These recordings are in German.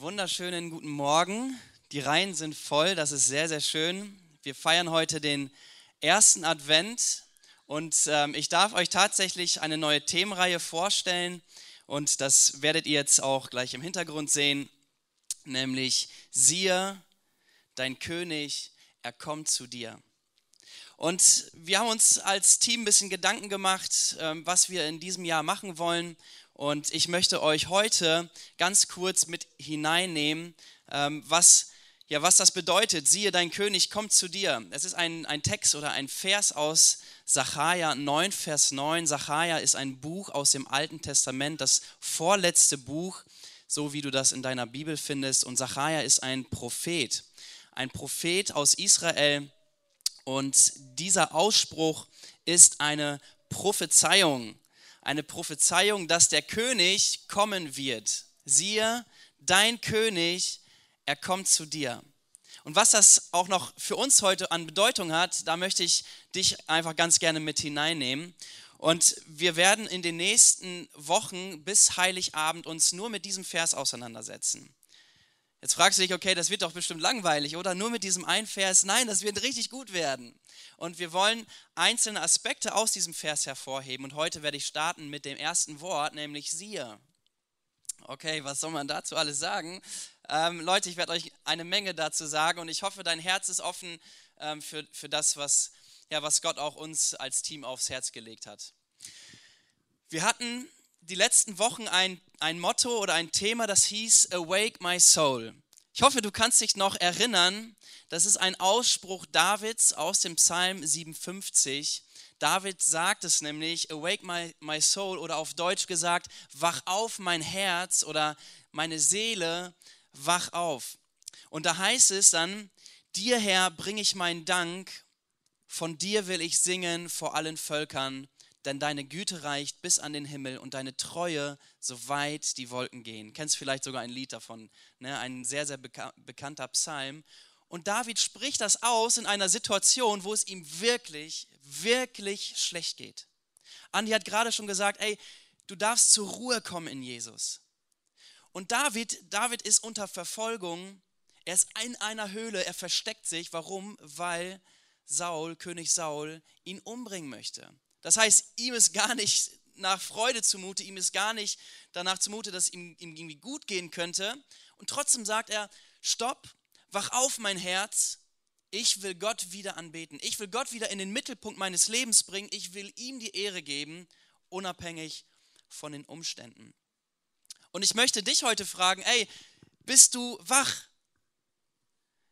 Wunderschönen guten Morgen. Die Reihen sind voll, das ist sehr, sehr schön. Wir feiern heute den ersten Advent und ähm, ich darf euch tatsächlich eine neue Themenreihe vorstellen und das werdet ihr jetzt auch gleich im Hintergrund sehen, nämlich siehe, dein König, er kommt zu dir. Und wir haben uns als Team ein bisschen Gedanken gemacht, ähm, was wir in diesem Jahr machen wollen. Und ich möchte euch heute ganz kurz mit hineinnehmen, ähm, was, ja, was das bedeutet. Siehe, dein König kommt zu dir. Es ist ein, ein Text oder ein Vers aus Sacharja 9, Vers 9. Sacharja ist ein Buch aus dem Alten Testament, das vorletzte Buch, so wie du das in deiner Bibel findest. Und Sacharja ist ein Prophet, ein Prophet aus Israel. Und dieser Ausspruch ist eine Prophezeiung eine Prophezeiung, dass der König kommen wird. Siehe, dein König, er kommt zu dir. Und was das auch noch für uns heute an Bedeutung hat, da möchte ich dich einfach ganz gerne mit hineinnehmen. Und wir werden in den nächsten Wochen bis Heiligabend uns nur mit diesem Vers auseinandersetzen. Jetzt fragst du dich, okay, das wird doch bestimmt langweilig, oder? Nur mit diesem einen Vers. Nein, das wird richtig gut werden. Und wir wollen einzelne Aspekte aus diesem Vers hervorheben. Und heute werde ich starten mit dem ersten Wort, nämlich siehe. Okay, was soll man dazu alles sagen? Ähm, Leute, ich werde euch eine Menge dazu sagen und ich hoffe, dein Herz ist offen ähm, für, für das, was, ja, was Gott auch uns als Team aufs Herz gelegt hat. Wir hatten die letzten Wochen ein, ein Motto oder ein Thema, das hieß Awake My Soul. Ich hoffe, du kannst dich noch erinnern, das ist ein Ausspruch Davids aus dem Psalm 57. David sagt es nämlich, Awake my, my soul oder auf Deutsch gesagt, wach auf mein Herz oder meine Seele, wach auf. Und da heißt es dann, dir Herr bringe ich meinen Dank, von dir will ich singen vor allen Völkern denn deine Güte reicht bis an den Himmel und deine Treue so weit die Wolken gehen. Kennst vielleicht sogar ein Lied davon, ne? ein sehr, sehr beka bekannter Psalm. Und David spricht das aus in einer Situation, wo es ihm wirklich, wirklich schlecht geht. Andi hat gerade schon gesagt, ey, du darfst zur Ruhe kommen in Jesus. Und David, David ist unter Verfolgung. Er ist in einer Höhle, er versteckt sich. Warum? Weil Saul, König Saul, ihn umbringen möchte. Das heißt, ihm ist gar nicht nach Freude zumute, ihm ist gar nicht danach zumute, dass ihm, ihm irgendwie gut gehen könnte. Und trotzdem sagt er, stopp, wach auf mein Herz, ich will Gott wieder anbeten. Ich will Gott wieder in den Mittelpunkt meines Lebens bringen. Ich will ihm die Ehre geben, unabhängig von den Umständen. Und ich möchte dich heute fragen, ey, bist du wach?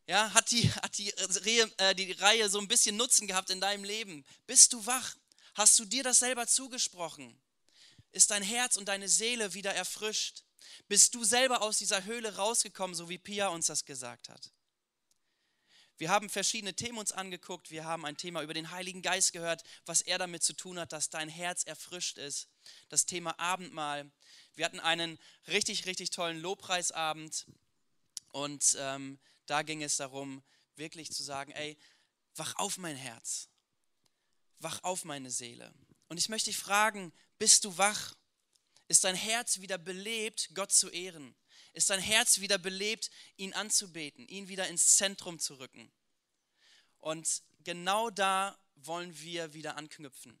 Ja, hat die, hat die, Reihe, äh, die Reihe so ein bisschen Nutzen gehabt in deinem Leben? Bist du wach? Hast du dir das selber zugesprochen? Ist dein Herz und deine Seele wieder erfrischt? Bist du selber aus dieser Höhle rausgekommen, so wie Pia uns das gesagt hat? Wir haben verschiedene Themen uns angeguckt. Wir haben ein Thema über den Heiligen Geist gehört, was er damit zu tun hat, dass dein Herz erfrischt ist. Das Thema Abendmahl. Wir hatten einen richtig, richtig tollen Lobpreisabend. Und ähm, da ging es darum, wirklich zu sagen, ey, wach auf mein Herz wach auf meine Seele. Und ich möchte dich fragen, bist du wach? Ist dein Herz wieder belebt, Gott zu ehren? Ist dein Herz wieder belebt, ihn anzubeten, ihn wieder ins Zentrum zu rücken? Und genau da wollen wir wieder anknüpfen.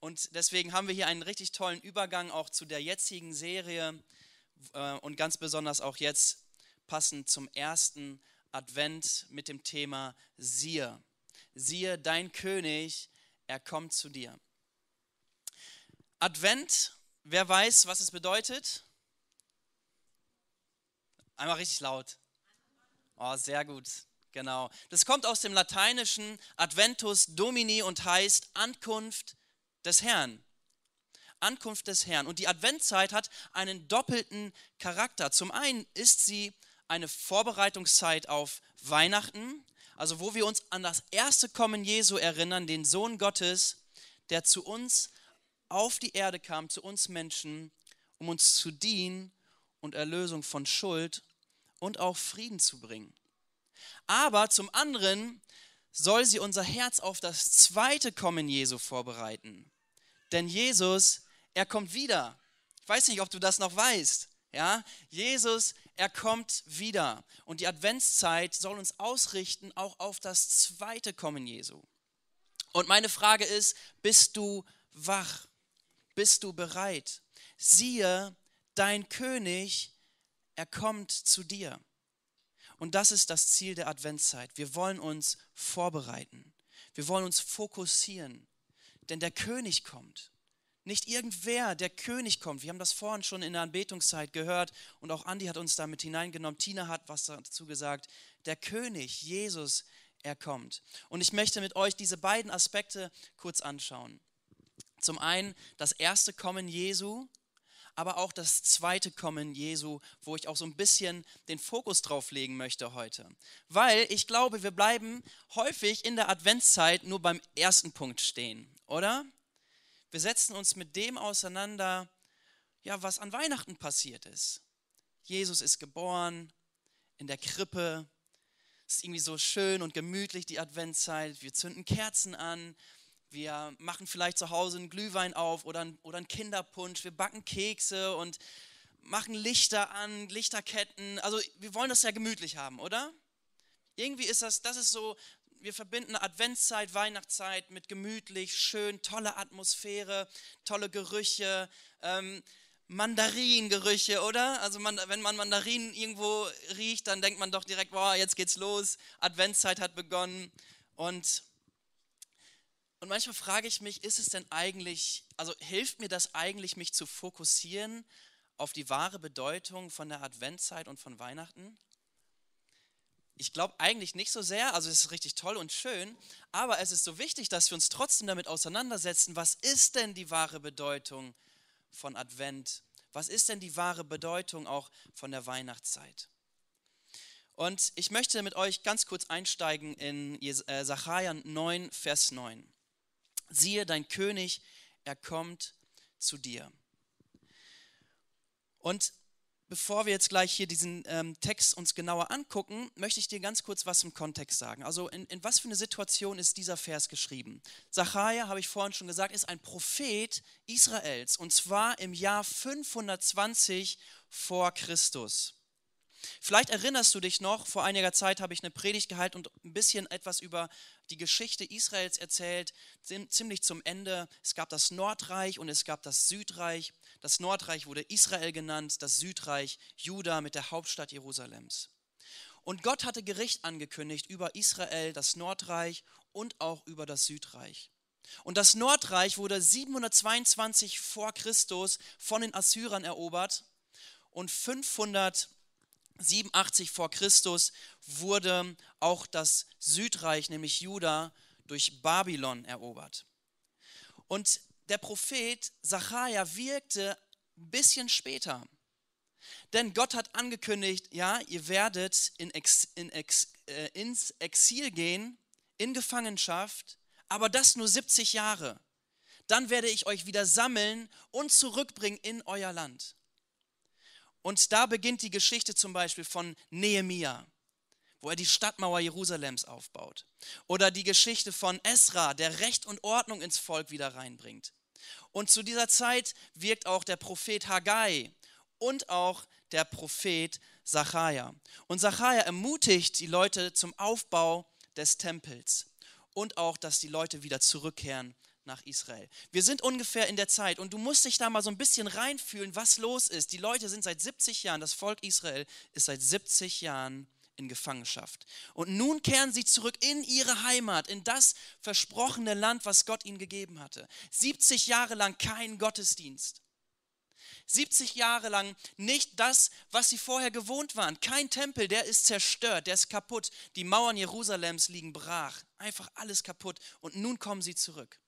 Und deswegen haben wir hier einen richtig tollen Übergang auch zu der jetzigen Serie äh, und ganz besonders auch jetzt passend zum ersten Advent mit dem Thema Siehe. Siehe, dein König er kommt zu dir. Advent, wer weiß, was es bedeutet? Einmal richtig laut. Oh, sehr gut. Genau. Das kommt aus dem lateinischen Adventus Domini und heißt Ankunft des Herrn. Ankunft des Herrn. Und die Adventzeit hat einen doppelten Charakter. Zum einen ist sie eine Vorbereitungszeit auf Weihnachten, also wo wir uns an das erste Kommen Jesu erinnern, den Sohn Gottes, der zu uns auf die Erde kam, zu uns Menschen, um uns zu dienen und Erlösung von Schuld und auch Frieden zu bringen. Aber zum anderen soll sie unser Herz auf das zweite Kommen Jesu vorbereiten. Denn Jesus, er kommt wieder. Ich weiß nicht, ob du das noch weißt. Ja, Jesus, er kommt wieder. Und die Adventszeit soll uns ausrichten auch auf das zweite Kommen Jesu. Und meine Frage ist, bist du wach? Bist du bereit? Siehe, dein König, er kommt zu dir. Und das ist das Ziel der Adventszeit. Wir wollen uns vorbereiten. Wir wollen uns fokussieren. Denn der König kommt. Nicht irgendwer, der König kommt. Wir haben das vorhin schon in der Anbetungszeit gehört und auch Andi hat uns damit hineingenommen. Tina hat was dazu gesagt. Der König, Jesus, er kommt. Und ich möchte mit euch diese beiden Aspekte kurz anschauen. Zum einen das erste Kommen Jesu, aber auch das zweite Kommen Jesu, wo ich auch so ein bisschen den Fokus drauf legen möchte heute. Weil ich glaube, wir bleiben häufig in der Adventszeit nur beim ersten Punkt stehen, oder? Wir setzen uns mit dem auseinander, ja, was an Weihnachten passiert ist. Jesus ist geboren in der Krippe. Es ist irgendwie so schön und gemütlich, die Adventszeit. Wir zünden Kerzen an. Wir machen vielleicht zu Hause einen Glühwein auf oder, ein, oder einen Kinderpunsch. Wir backen Kekse und machen Lichter an, Lichterketten. Also wir wollen das ja gemütlich haben, oder? Irgendwie ist das, das ist so wir verbinden Adventszeit, Weihnachtszeit mit gemütlich, schön, tolle Atmosphäre, tolle Gerüche, ähm, Mandaringerüche, oder? Also man, wenn man Mandarinen irgendwo riecht, dann denkt man doch direkt, boah, jetzt geht's los, Adventszeit hat begonnen. Und, und manchmal frage ich mich, ist es denn eigentlich, also hilft mir das eigentlich, mich zu fokussieren auf die wahre Bedeutung von der Adventszeit und von Weihnachten? Ich glaube eigentlich nicht so sehr, also es ist richtig toll und schön, aber es ist so wichtig, dass wir uns trotzdem damit auseinandersetzen, was ist denn die wahre Bedeutung von Advent? Was ist denn die wahre Bedeutung auch von der Weihnachtszeit? Und ich möchte mit euch ganz kurz einsteigen in Sacharja äh, 9, Vers 9. Siehe, dein König, er kommt zu dir. Und bevor wir jetzt gleich hier diesen ähm, Text uns genauer angucken, möchte ich dir ganz kurz was im Kontext sagen. Also in, in was für eine Situation ist dieser Vers geschrieben? Zacharia, habe ich vorhin schon gesagt, ist ein Prophet Israels und zwar im Jahr 520 vor Christus. Vielleicht erinnerst du dich noch, vor einiger Zeit habe ich eine Predigt gehalten und ein bisschen etwas über die Geschichte Israels erzählt, ziemlich zum Ende. Es gab das Nordreich und es gab das Südreich. Das Nordreich wurde Israel genannt, das Südreich Juda mit der Hauptstadt Jerusalems. Und Gott hatte Gericht angekündigt über Israel, das Nordreich und auch über das Südreich. Und das Nordreich wurde 722 vor Christus von den Assyrern erobert und 587 vor Christus wurde auch das Südreich, nämlich Juda, durch Babylon erobert. Und der Prophet Sacharja wirkte ein bisschen später. Denn Gott hat angekündigt, ja, ihr werdet in Ex, in Ex, äh, ins Exil gehen, in Gefangenschaft, aber das nur 70 Jahre. Dann werde ich euch wieder sammeln und zurückbringen in euer Land. Und da beginnt die Geschichte zum Beispiel von Nehemia wo er die Stadtmauer Jerusalems aufbaut. Oder die Geschichte von Esra, der Recht und Ordnung ins Volk wieder reinbringt. Und zu dieser Zeit wirkt auch der Prophet Haggai und auch der Prophet Sacharja. Und Sacharja ermutigt die Leute zum Aufbau des Tempels und auch, dass die Leute wieder zurückkehren nach Israel. Wir sind ungefähr in der Zeit und du musst dich da mal so ein bisschen reinfühlen, was los ist. Die Leute sind seit 70 Jahren, das Volk Israel ist seit 70 Jahren in Gefangenschaft. Und nun kehren sie zurück in ihre Heimat, in das versprochene Land, was Gott ihnen gegeben hatte. 70 Jahre lang kein Gottesdienst. 70 Jahre lang nicht das, was sie vorher gewohnt waren. Kein Tempel, der ist zerstört, der ist kaputt. Die Mauern Jerusalems liegen brach. Einfach alles kaputt. Und nun kommen sie zurück.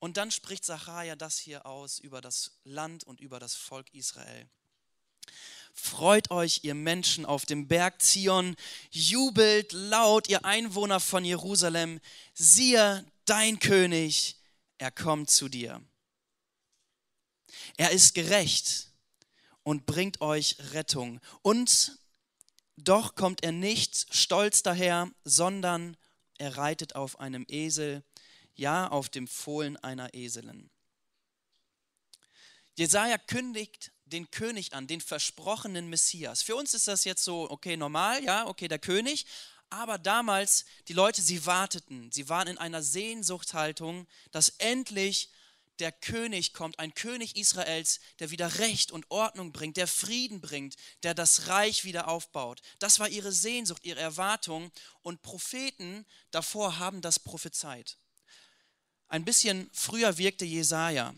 Und dann spricht Sacharja das hier aus über das Land und über das Volk Israel. Freut euch, ihr Menschen auf dem Berg Zion, jubelt laut, ihr Einwohner von Jerusalem, siehe, dein König, er kommt zu dir. Er ist gerecht und bringt euch Rettung. Und doch kommt er nicht stolz daher, sondern er reitet auf einem Esel, ja auf dem Fohlen einer Eselin. Jesaja kündigt den König an, den versprochenen Messias. Für uns ist das jetzt so, okay, normal, ja, okay, der König. Aber damals, die Leute, sie warteten, sie waren in einer Sehnsuchthaltung, dass endlich der König kommt, ein König Israels, der wieder Recht und Ordnung bringt, der Frieden bringt, der das Reich wieder aufbaut. Das war ihre Sehnsucht, ihre Erwartung. Und Propheten davor haben das prophezeit. Ein bisschen früher wirkte Jesaja.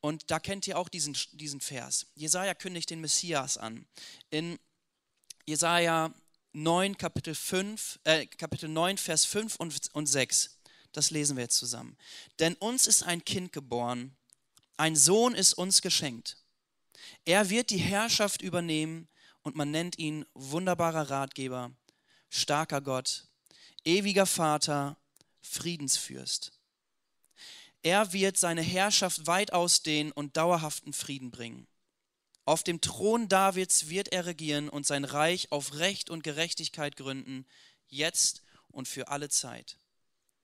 Und da kennt ihr auch diesen, diesen Vers. Jesaja kündigt den Messias an. In Jesaja 9, Kapitel, 5, äh, Kapitel 9, Vers 5 und, und 6. Das lesen wir jetzt zusammen. Denn uns ist ein Kind geboren, ein Sohn ist uns geschenkt. Er wird die Herrschaft übernehmen und man nennt ihn wunderbarer Ratgeber, starker Gott, ewiger Vater, Friedensfürst. Er wird seine Herrschaft weit ausdehnen und dauerhaften Frieden bringen. Auf dem Thron Davids wird er regieren und sein Reich auf Recht und Gerechtigkeit gründen, jetzt und für alle Zeit.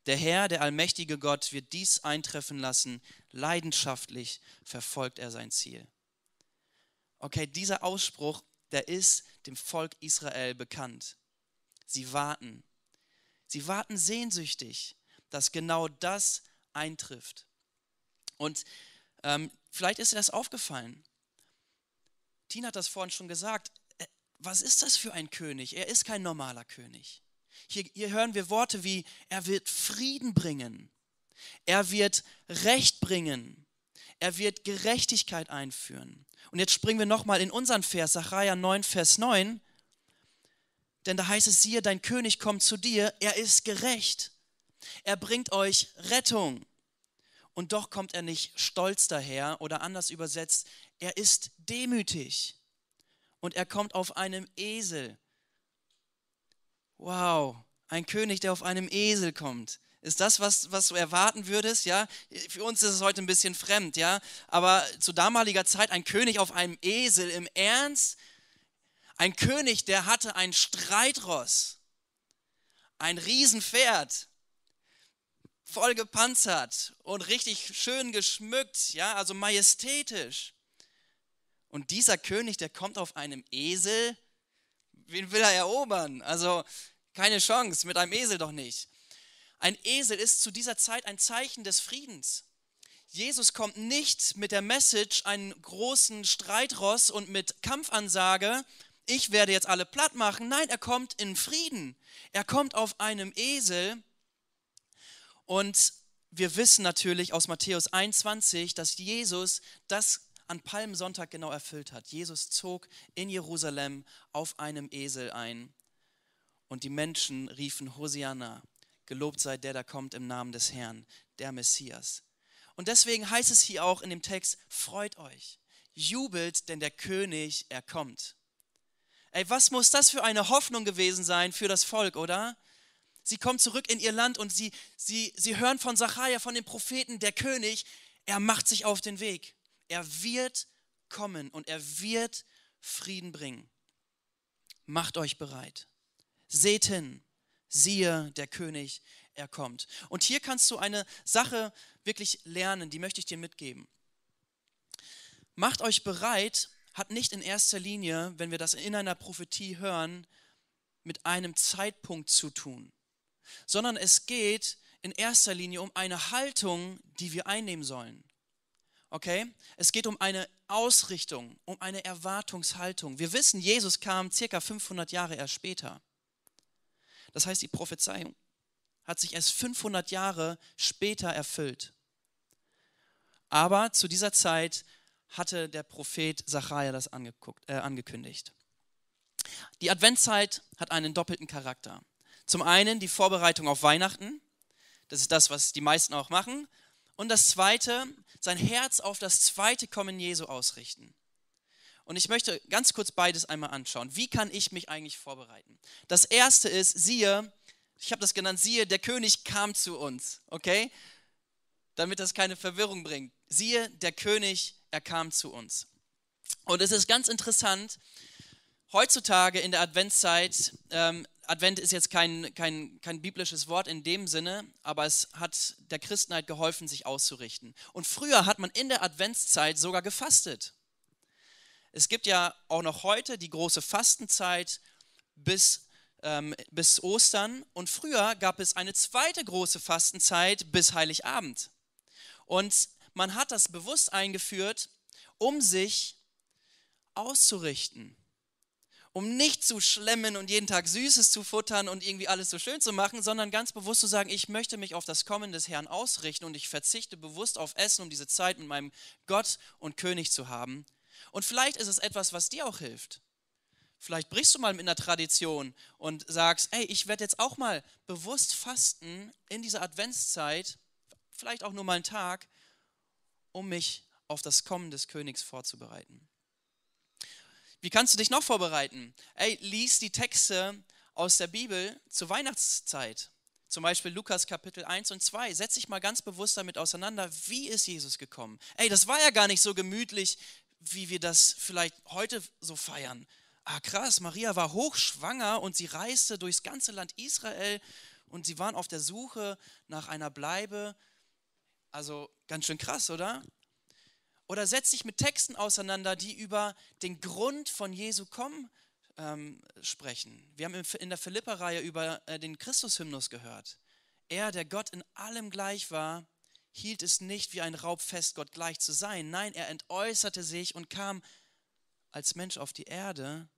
Der Herr, der allmächtige Gott, wird dies eintreffen lassen. Leidenschaftlich verfolgt er sein Ziel. Okay, dieser Ausspruch, der ist dem Volk Israel bekannt. Sie warten. Sie warten sehnsüchtig, dass genau das eintrifft. Und ähm, vielleicht ist dir das aufgefallen. Tina hat das vorhin schon gesagt. Äh, was ist das für ein König? Er ist kein normaler König. Hier, hier hören wir Worte wie, er wird Frieden bringen. Er wird Recht bringen. Er wird Gerechtigkeit einführen. Und jetzt springen wir nochmal in unseren Vers, Sacharja 9, Vers 9. Denn da heißt es, siehe, dein König kommt zu dir, er ist gerecht. Er bringt euch Rettung. Und doch kommt er nicht stolz daher oder anders übersetzt, er ist demütig. Und er kommt auf einem Esel. Wow, ein König, der auf einem Esel kommt. Ist das, was, was du erwarten würdest? Ja, für uns ist es heute ein bisschen fremd, ja. Aber zu damaliger Zeit ein König auf einem Esel im Ernst? Ein König, der hatte ein Streitross, ein Riesenpferd, voll gepanzert und richtig schön geschmückt, ja, also majestätisch. Und dieser König, der kommt auf einem Esel, wen will er erobern? Also keine Chance, mit einem Esel doch nicht. Ein Esel ist zu dieser Zeit ein Zeichen des Friedens. Jesus kommt nicht mit der Message, einen großen Streitross und mit Kampfansage, ich werde jetzt alle platt machen. Nein, er kommt in Frieden. Er kommt auf einem Esel und wir wissen natürlich aus Matthäus 21, dass Jesus das an Palmsonntag genau erfüllt hat. Jesus zog in Jerusalem auf einem Esel ein und die Menschen riefen Hosianna, gelobt sei der, der kommt im Namen des Herrn, der Messias. Und deswegen heißt es hier auch in dem Text, freut euch, jubelt, denn der König, er kommt. Ey, was muss das für eine Hoffnung gewesen sein für das Volk, oder? Sie kommen zurück in ihr Land und sie, sie, sie hören von Sacharja, von dem Propheten, der König, er macht sich auf den Weg. Er wird kommen und er wird Frieden bringen. Macht euch bereit. Seht hin, siehe, der König, er kommt. Und hier kannst du eine Sache wirklich lernen, die möchte ich dir mitgeben. Macht euch bereit, hat nicht in erster Linie, wenn wir das in einer Prophetie hören, mit einem Zeitpunkt zu tun sondern es geht in erster Linie um eine Haltung, die wir einnehmen sollen. Okay? Es geht um eine Ausrichtung, um eine Erwartungshaltung. Wir wissen, Jesus kam circa 500 Jahre erst später. Das heißt, die Prophezeiung hat sich erst 500 Jahre später erfüllt. Aber zu dieser Zeit hatte der Prophet Zachariah das äh, angekündigt. Die Adventszeit hat einen doppelten Charakter. Zum einen die Vorbereitung auf Weihnachten. Das ist das, was die meisten auch machen. Und das zweite, sein Herz auf das zweite Kommen Jesu ausrichten. Und ich möchte ganz kurz beides einmal anschauen. Wie kann ich mich eigentlich vorbereiten? Das erste ist, siehe, ich habe das genannt, siehe, der König kam zu uns, okay? Damit das keine Verwirrung bringt. Siehe, der König, er kam zu uns. Und es ist ganz interessant, heutzutage in der Adventszeit ähm, Advent ist jetzt kein, kein, kein biblisches Wort in dem Sinne, aber es hat der Christenheit geholfen, sich auszurichten. Und früher hat man in der Adventszeit sogar gefastet. es gibt ja auch noch heute die große Fastenzeit bis, ähm, bis Ostern und früher gab es eine zweite große Fastenzeit bis Heiligabend. Und man hat das bewusst eingeführt, um sich auszurichten um nicht zu schlemmen und jeden Tag Süßes zu futtern und irgendwie alles so schön zu machen, sondern ganz bewusst zu sagen, ich möchte mich auf das Kommen des Herrn ausrichten und ich verzichte bewusst auf Essen, um diese Zeit mit meinem Gott und König zu haben. Und vielleicht ist es etwas, was dir auch hilft. Vielleicht brichst du mal in der Tradition und sagst, ey, ich werde jetzt auch mal bewusst fasten in dieser Adventszeit, vielleicht auch nur mal einen Tag, um mich auf das Kommen des Königs vorzubereiten. Wie kannst du dich noch vorbereiten? Ey, lies die Texte aus der Bibel zur Weihnachtszeit. Zum Beispiel Lukas Kapitel 1 und 2. Setz dich mal ganz bewusst damit auseinander, wie ist Jesus gekommen? Ey, das war ja gar nicht so gemütlich, wie wir das vielleicht heute so feiern. Ah, krass, Maria war hochschwanger und sie reiste durchs ganze Land Israel und sie waren auf der Suche nach einer Bleibe. Also ganz schön krass, oder? Oder setz dich mit Texten auseinander, die über den Grund von Jesu Kommen ähm, sprechen. Wir haben in der Philippa-Reihe über äh, den Christus-Hymnus gehört. Er, der Gott in allem gleich war, hielt es nicht wie ein Raub fest, Gott gleich zu sein. Nein, er entäußerte sich und kam als Mensch auf die Erde.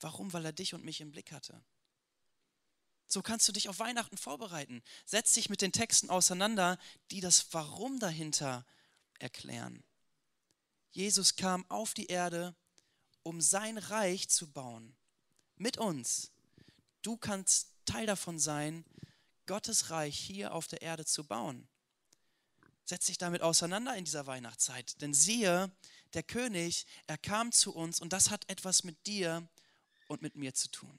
Warum? Weil er dich und mich im Blick hatte. So kannst du dich auf Weihnachten vorbereiten. Setz dich mit den Texten auseinander, die das Warum dahinter erklären. Jesus kam auf die Erde, um sein Reich zu bauen. Mit uns. Du kannst Teil davon sein, Gottes Reich hier auf der Erde zu bauen. Setz dich damit auseinander in dieser Weihnachtszeit. Denn siehe, der König, er kam zu uns und das hat etwas mit dir und mit mir zu tun.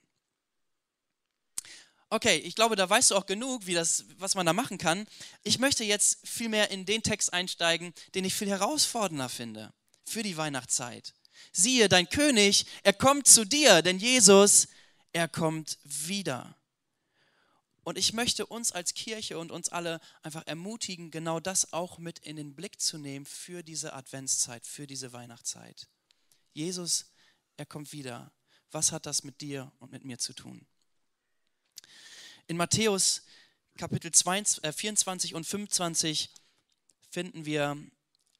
Okay, ich glaube, da weißt du auch genug, wie das, was man da machen kann. Ich möchte jetzt viel mehr in den Text einsteigen, den ich viel herausfordernder finde für die Weihnachtszeit. Siehe, dein König, er kommt zu dir, denn Jesus, er kommt wieder. Und ich möchte uns als Kirche und uns alle einfach ermutigen, genau das auch mit in den Blick zu nehmen für diese Adventszeit, für diese Weihnachtszeit. Jesus, er kommt wieder. Was hat das mit dir und mit mir zu tun? In Matthäus Kapitel 24 äh, und 25 finden wir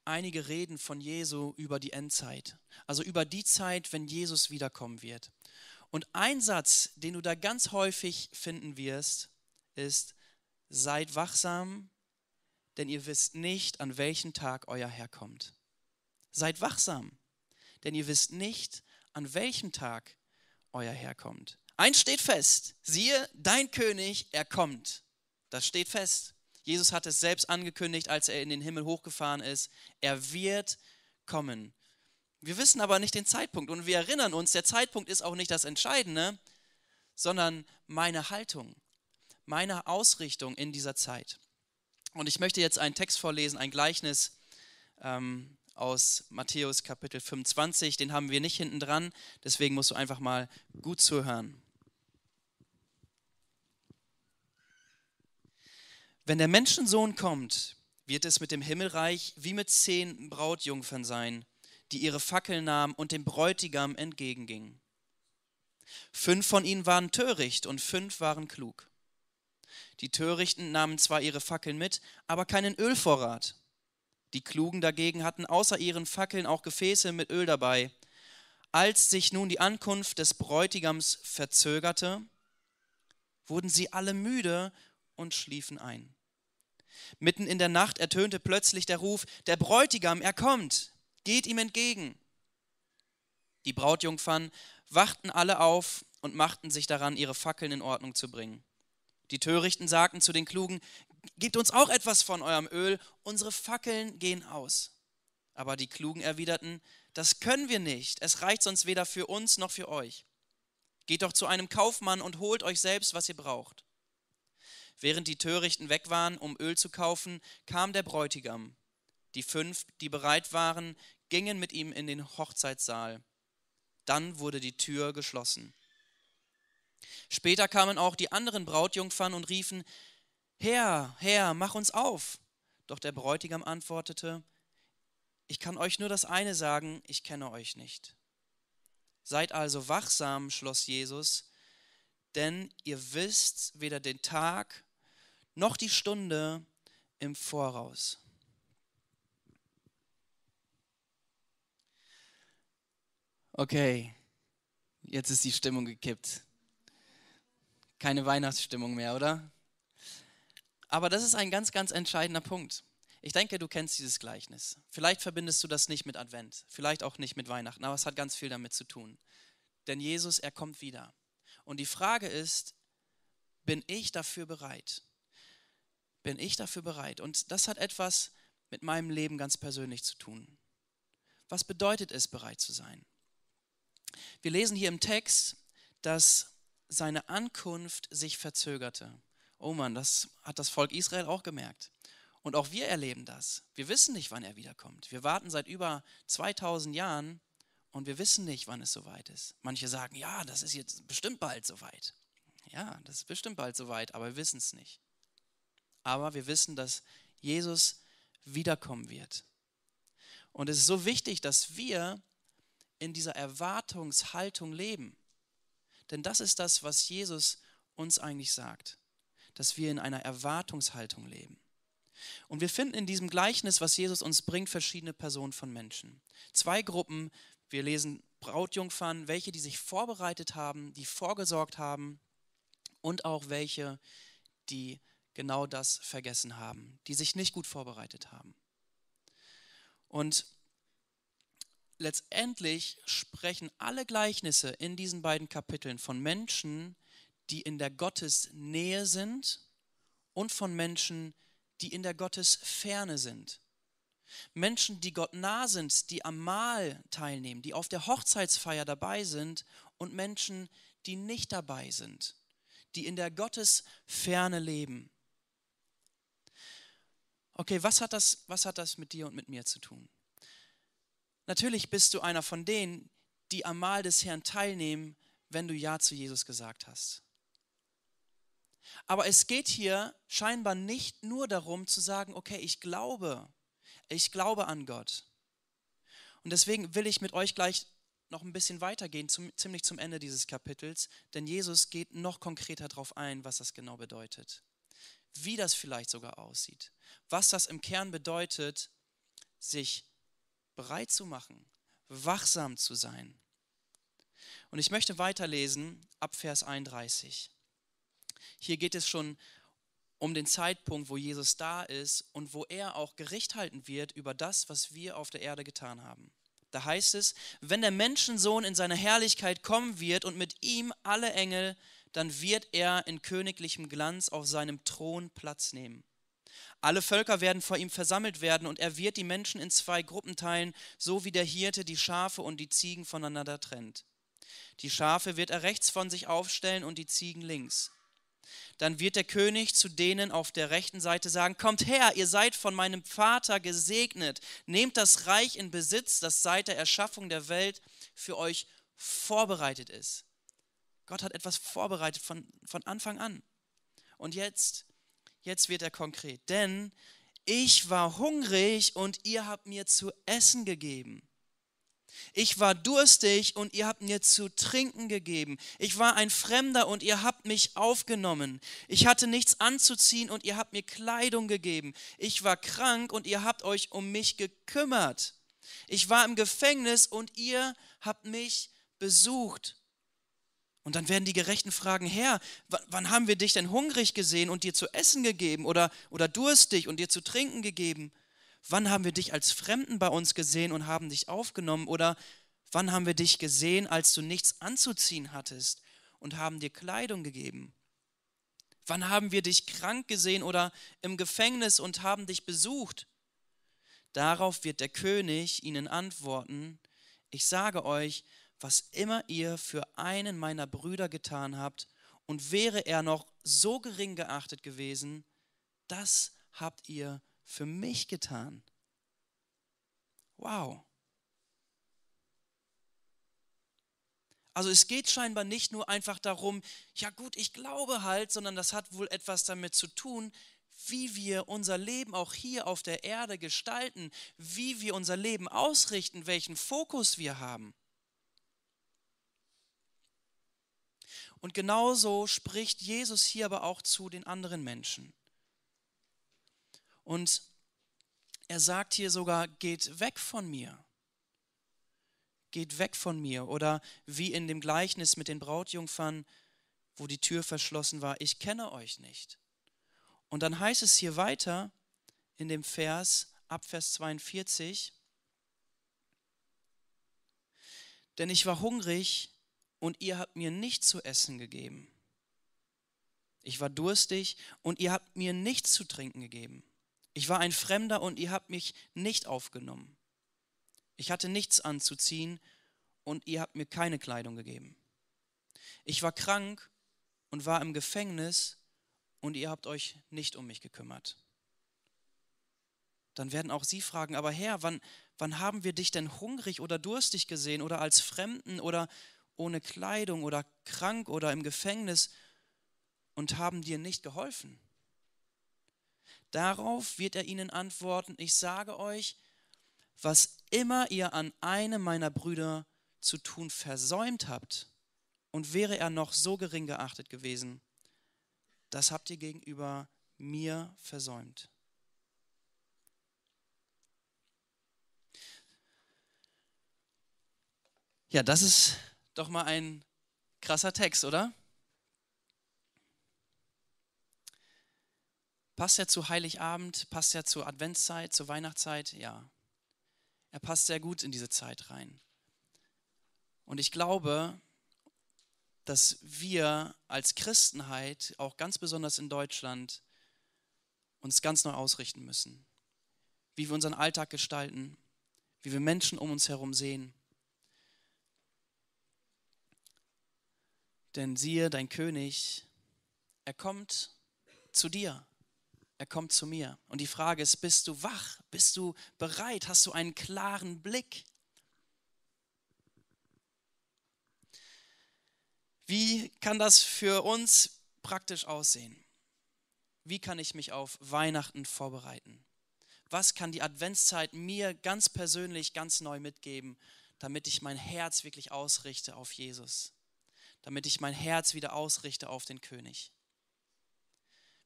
einige Reden von Jesu über die Endzeit, also über die Zeit, wenn Jesus wiederkommen wird. Und ein Satz, den du da ganz häufig finden wirst, ist, seid wachsam, denn ihr wisst nicht, an welchem Tag euer Herr kommt. Seid wachsam, denn ihr wisst nicht, an welchem Tag euer Herr kommt. Eins steht fest, siehe, dein König, er kommt. Das steht fest. Jesus hat es selbst angekündigt, als er in den Himmel hochgefahren ist. Er wird kommen. Wir wissen aber nicht den Zeitpunkt und wir erinnern uns, der Zeitpunkt ist auch nicht das Entscheidende, sondern meine Haltung, meine Ausrichtung in dieser Zeit. Und ich möchte jetzt einen Text vorlesen, ein Gleichnis ähm, aus Matthäus Kapitel 25. Den haben wir nicht hinten dran, deswegen musst du einfach mal gut zuhören. Wenn der Menschensohn kommt, wird es mit dem Himmelreich wie mit zehn Brautjungfern sein, die ihre Fackeln nahmen und dem Bräutigam entgegengingen. Fünf von ihnen waren töricht und fünf waren klug. Die Törichten nahmen zwar ihre Fackeln mit, aber keinen Ölvorrat. Die Klugen dagegen hatten außer ihren Fackeln auch Gefäße mit Öl dabei. Als sich nun die Ankunft des Bräutigams verzögerte, wurden sie alle müde und schliefen ein. Mitten in der Nacht ertönte plötzlich der Ruf, der Bräutigam, er kommt, geht ihm entgegen. Die Brautjungfern wachten alle auf und machten sich daran, ihre Fackeln in Ordnung zu bringen. Die Törichten sagten zu den Klugen, gebt uns auch etwas von eurem Öl, unsere Fackeln gehen aus. Aber die Klugen erwiderten, das können wir nicht, es reicht sonst weder für uns noch für euch. Geht doch zu einem Kaufmann und holt euch selbst, was ihr braucht. Während die Törichten weg waren, um Öl zu kaufen, kam der Bräutigam. Die fünf, die bereit waren, gingen mit ihm in den Hochzeitssaal. Dann wurde die Tür geschlossen. Später kamen auch die anderen Brautjungfern und riefen, Herr, Herr, mach uns auf. Doch der Bräutigam antwortete, ich kann euch nur das eine sagen, ich kenne euch nicht. Seid also wachsam, schloss Jesus, denn ihr wisst weder den Tag noch die Stunde im Voraus. Okay, jetzt ist die Stimmung gekippt. Keine Weihnachtsstimmung mehr, oder? Aber das ist ein ganz, ganz entscheidender Punkt. Ich denke, du kennst dieses Gleichnis. Vielleicht verbindest du das nicht mit Advent, vielleicht auch nicht mit Weihnachten, aber es hat ganz viel damit zu tun. Denn Jesus, er kommt wieder. Und die Frage ist, bin ich dafür bereit? Bin ich dafür bereit? Und das hat etwas mit meinem Leben ganz persönlich zu tun. Was bedeutet es, bereit zu sein? Wir lesen hier im Text, dass seine Ankunft sich verzögerte. Oh Mann, das hat das Volk Israel auch gemerkt. Und auch wir erleben das. Wir wissen nicht, wann er wiederkommt. Wir warten seit über 2000 Jahren und wir wissen nicht, wann es soweit ist. Manche sagen, ja, das ist jetzt bestimmt bald soweit. Ja, das ist bestimmt bald soweit, aber wir wissen es nicht. Aber wir wissen, dass Jesus wiederkommen wird. Und es ist so wichtig, dass wir in dieser Erwartungshaltung leben. Denn das ist das, was Jesus uns eigentlich sagt, dass wir in einer Erwartungshaltung leben. Und wir finden in diesem Gleichnis, was Jesus uns bringt, verschiedene Personen von Menschen. Zwei Gruppen, wir lesen Brautjungfern, welche, die sich vorbereitet haben, die vorgesorgt haben und auch welche, die genau das vergessen haben, die sich nicht gut vorbereitet haben. Und letztendlich sprechen alle Gleichnisse in diesen beiden Kapiteln von Menschen, die in der Gottesnähe sind und von Menschen, die in der Gottesferne sind. Menschen, die Gott nah sind, die am Mahl teilnehmen, die auf der Hochzeitsfeier dabei sind und Menschen, die nicht dabei sind, die in der Gottesferne leben. Okay, was hat das, was hat das mit dir und mit mir zu tun? Natürlich bist du einer von denen, die am Mahl des Herrn teilnehmen, wenn du Ja zu Jesus gesagt hast. Aber es geht hier scheinbar nicht nur darum zu sagen, okay, ich glaube, ich glaube an Gott. Und deswegen will ich mit euch gleich noch ein bisschen weitergehen, zum, ziemlich zum Ende dieses Kapitels, denn Jesus geht noch konkreter darauf ein, was das genau bedeutet. Wie das vielleicht sogar aussieht. Was das im Kern bedeutet, sich bereit zu machen, wachsam zu sein. Und ich möchte weiterlesen ab Vers 31. Hier geht es schon um den Zeitpunkt, wo Jesus da ist und wo er auch Gericht halten wird über das, was wir auf der Erde getan haben. Da heißt es, wenn der Menschensohn in seiner Herrlichkeit kommen wird und mit ihm alle Engel, dann wird er in königlichem Glanz auf seinem Thron Platz nehmen. Alle Völker werden vor ihm versammelt werden und er wird die Menschen in zwei Gruppen teilen, so wie der Hirte die Schafe und die Ziegen voneinander trennt. Die Schafe wird er rechts von sich aufstellen und die Ziegen links. Dann wird der König zu denen auf der rechten Seite sagen, kommt her, ihr seid von meinem Vater gesegnet, nehmt das Reich in Besitz, das seit der Erschaffung der Welt für euch vorbereitet ist. Gott hat etwas vorbereitet von, von Anfang an. Und jetzt, jetzt wird er konkret. Denn ich war hungrig und ihr habt mir zu essen gegeben. Ich war durstig und ihr habt mir zu trinken gegeben. Ich war ein Fremder und ihr habt mich aufgenommen. Ich hatte nichts anzuziehen und ihr habt mir Kleidung gegeben. Ich war krank und ihr habt euch um mich gekümmert. Ich war im Gefängnis und ihr habt mich besucht. Und dann werden die Gerechten fragen, Herr, wann haben wir dich denn hungrig gesehen und dir zu essen gegeben oder, oder durstig und dir zu trinken gegeben? Wann haben wir dich als Fremden bei uns gesehen und haben dich aufgenommen? Oder wann haben wir dich gesehen, als du nichts anzuziehen hattest und haben dir Kleidung gegeben? Wann haben wir dich krank gesehen oder im Gefängnis und haben dich besucht? Darauf wird der König ihnen antworten, ich sage euch, was immer ihr für einen meiner Brüder getan habt, und wäre er noch so gering geachtet gewesen, das habt ihr für mich getan. Wow. Also es geht scheinbar nicht nur einfach darum, ja gut, ich glaube halt, sondern das hat wohl etwas damit zu tun, wie wir unser Leben auch hier auf der Erde gestalten, wie wir unser Leben ausrichten, welchen Fokus wir haben. Und genauso spricht Jesus hier aber auch zu den anderen Menschen. Und er sagt hier sogar, geht weg von mir. Geht weg von mir. Oder wie in dem Gleichnis mit den Brautjungfern, wo die Tür verschlossen war, ich kenne euch nicht. Und dann heißt es hier weiter in dem Vers, ab Vers 42, denn ich war hungrig und ihr habt mir nicht zu essen gegeben. Ich war durstig und ihr habt mir nichts zu trinken gegeben. Ich war ein Fremder und ihr habt mich nicht aufgenommen. Ich hatte nichts anzuziehen und ihr habt mir keine Kleidung gegeben. Ich war krank und war im Gefängnis und ihr habt euch nicht um mich gekümmert. Dann werden auch sie fragen, aber Herr, wann, wann haben wir dich denn hungrig oder durstig gesehen oder als Fremden oder ohne Kleidung oder krank oder im Gefängnis und haben dir nicht geholfen? Darauf wird er ihnen antworten, ich sage euch, was immer ihr an einem meiner Brüder zu tun versäumt habt, und wäre er noch so gering geachtet gewesen, das habt ihr gegenüber mir versäumt. Ja, das ist doch mal ein krasser Text, oder? Passt ja zu Heiligabend, passt ja zur Adventszeit, zur Weihnachtszeit, ja. Er passt sehr gut in diese Zeit rein. Und ich glaube, dass wir als Christenheit, auch ganz besonders in Deutschland, uns ganz neu ausrichten müssen. Wie wir unseren Alltag gestalten, wie wir Menschen um uns herum sehen. Denn siehe, dein König, er kommt zu dir. Er kommt zu mir. Und die Frage ist, bist du wach? Bist du bereit? Hast du einen klaren Blick? Wie kann das für uns praktisch aussehen? Wie kann ich mich auf Weihnachten vorbereiten? Was kann die Adventszeit mir ganz persönlich, ganz neu mitgeben, damit ich mein Herz wirklich ausrichte auf Jesus? Damit ich mein Herz wieder ausrichte auf den König?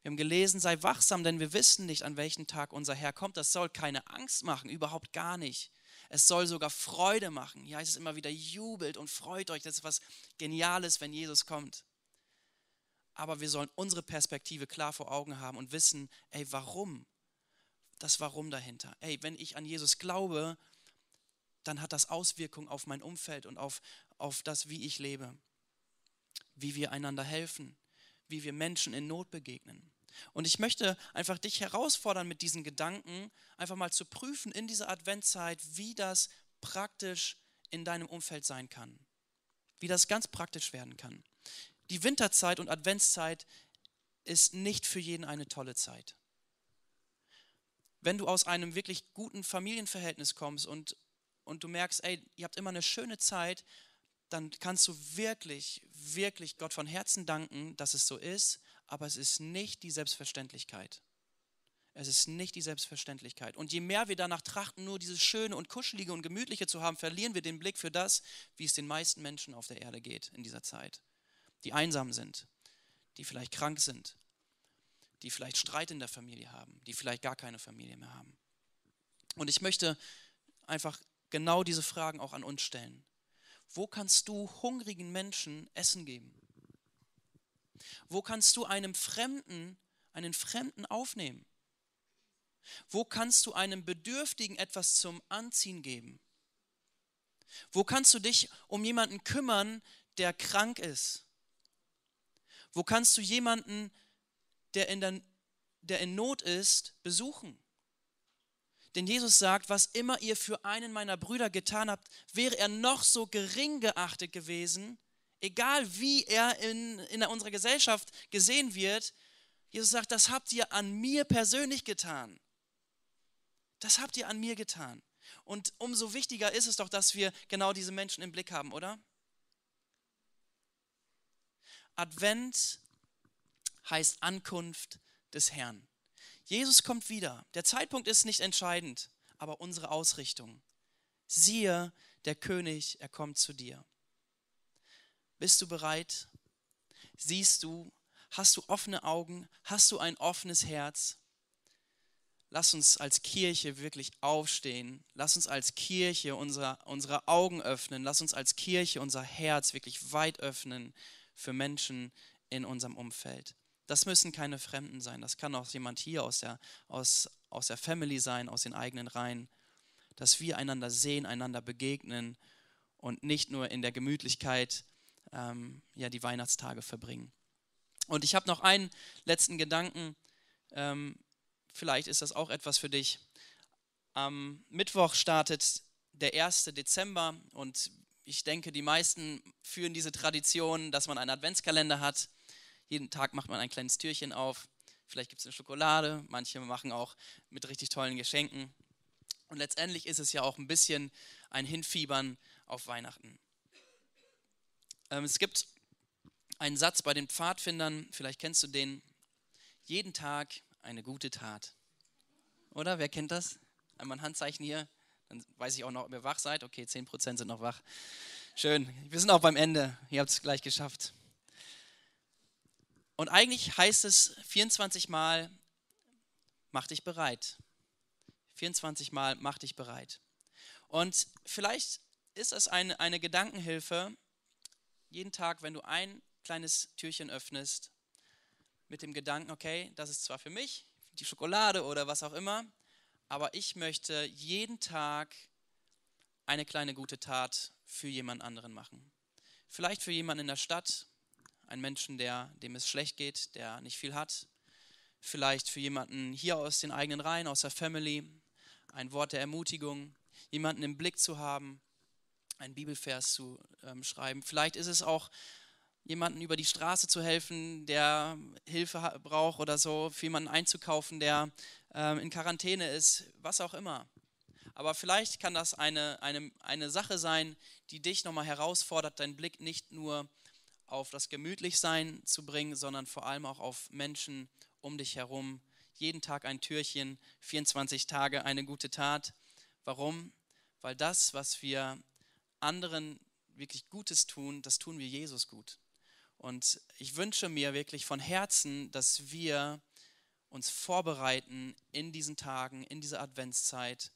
Wir haben gelesen, sei wachsam, denn wir wissen nicht, an welchem Tag unser Herr kommt. Das soll keine Angst machen, überhaupt gar nicht. Es soll sogar Freude machen. Hier heißt es immer wieder, jubelt und freut euch. Das ist was Geniales, wenn Jesus kommt. Aber wir sollen unsere Perspektive klar vor Augen haben und wissen, ey, warum? Das Warum dahinter. Ey, wenn ich an Jesus glaube, dann hat das Auswirkungen auf mein Umfeld und auf, auf das, wie ich lebe. Wie wir einander helfen, wie wir Menschen in Not begegnen. Und ich möchte einfach dich herausfordern mit diesen Gedanken, einfach mal zu prüfen in dieser Adventzeit, wie das praktisch in deinem Umfeld sein kann. Wie das ganz praktisch werden kann. Die Winterzeit und Adventszeit ist nicht für jeden eine tolle Zeit. Wenn du aus einem wirklich guten Familienverhältnis kommst und, und du merkst, ey, ihr habt immer eine schöne Zeit, dann kannst du wirklich, wirklich Gott von Herzen danken, dass es so ist aber es ist nicht die Selbstverständlichkeit. Es ist nicht die Selbstverständlichkeit. Und je mehr wir danach trachten, nur dieses Schöne und Kuschelige und Gemütliche zu haben, verlieren wir den Blick für das, wie es den meisten Menschen auf der Erde geht in dieser Zeit. Die einsam sind, die vielleicht krank sind, die vielleicht Streit in der Familie haben, die vielleicht gar keine Familie mehr haben. Und ich möchte einfach genau diese Fragen auch an uns stellen. Wo kannst du hungrigen Menschen Essen geben? Wo kannst du einem Fremden, einen Fremden aufnehmen? Wo kannst du einem Bedürftigen etwas zum Anziehen geben? Wo kannst du dich um jemanden kümmern, der krank ist? Wo kannst du jemanden, der in, der, der in Not ist, besuchen? Denn Jesus sagt, was immer ihr für einen meiner Brüder getan habt, wäre er noch so gering geachtet gewesen, egal wie er in, in unserer Gesellschaft gesehen wird, Jesus sagt, das habt ihr an mir persönlich getan. Das habt ihr an mir getan. Und umso wichtiger ist es doch, dass wir genau diese Menschen im Blick haben, oder? Advent heißt Ankunft des Herrn. Jesus kommt wieder. Der Zeitpunkt ist nicht entscheidend, aber unsere Ausrichtung. Siehe, der König, er kommt zu dir. Bist du bereit, Siehst du, hast du offene Augen, hast du ein offenes Herz? Lass uns als Kirche wirklich aufstehen. Lass uns als Kirche unsere, unsere Augen öffnen. Lass uns als Kirche unser Herz wirklich weit öffnen für Menschen in unserem Umfeld. Das müssen keine Fremden sein. Das kann auch jemand hier aus der, aus, aus der Family sein, aus den eigenen Reihen. Dass wir einander sehen, einander begegnen und nicht nur in der Gemütlichkeit ähm, ja, die Weihnachtstage verbringen. Und ich habe noch einen letzten Gedanken. Ähm, vielleicht ist das auch etwas für dich. Am Mittwoch startet der 1. Dezember und ich denke, die meisten führen diese Tradition, dass man einen Adventskalender hat. Jeden Tag macht man ein kleines Türchen auf. Vielleicht gibt es eine Schokolade. Manche machen auch mit richtig tollen Geschenken. Und letztendlich ist es ja auch ein bisschen ein Hinfiebern auf Weihnachten. Ähm, es gibt einen Satz bei den Pfadfindern, vielleicht kennst du den. Jeden Tag eine gute Tat. Oder? Wer kennt das? Einmal ein Handzeichen hier. Dann weiß ich auch noch, ob ihr wach seid. Okay, 10% sind noch wach. Schön. Wir sind auch beim Ende. Ihr habt es gleich geschafft. Und eigentlich heißt es 24 Mal, mach dich bereit. 24 Mal, mach dich bereit. Und vielleicht ist das eine, eine Gedankenhilfe, jeden Tag, wenn du ein kleines Türchen öffnest, mit dem Gedanken, okay, das ist zwar für mich, die Schokolade oder was auch immer, aber ich möchte jeden Tag eine kleine gute Tat für jemand anderen machen. Vielleicht für jemanden in der Stadt, einen Menschen, der, dem es schlecht geht, der nicht viel hat. Vielleicht für jemanden hier aus den eigenen Reihen, aus der Family, ein Wort der Ermutigung, jemanden im Blick zu haben, einen Bibelvers zu ähm, schreiben. Vielleicht ist es auch jemanden über die Straße zu helfen, der Hilfe braucht oder so, für jemanden einzukaufen, der ähm, in Quarantäne ist, was auch immer. Aber vielleicht kann das eine, eine, eine Sache sein, die dich nochmal herausfordert, deinen Blick nicht nur auf das Gemütlichsein zu bringen, sondern vor allem auch auf Menschen um dich herum. Jeden Tag ein Türchen, 24 Tage eine gute Tat. Warum? Weil das, was wir anderen wirklich Gutes tun, das tun wir Jesus gut. Und ich wünsche mir wirklich von Herzen, dass wir uns vorbereiten in diesen Tagen, in dieser Adventszeit,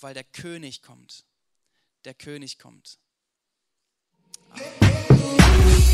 weil der König kommt. Der König kommt. Amen.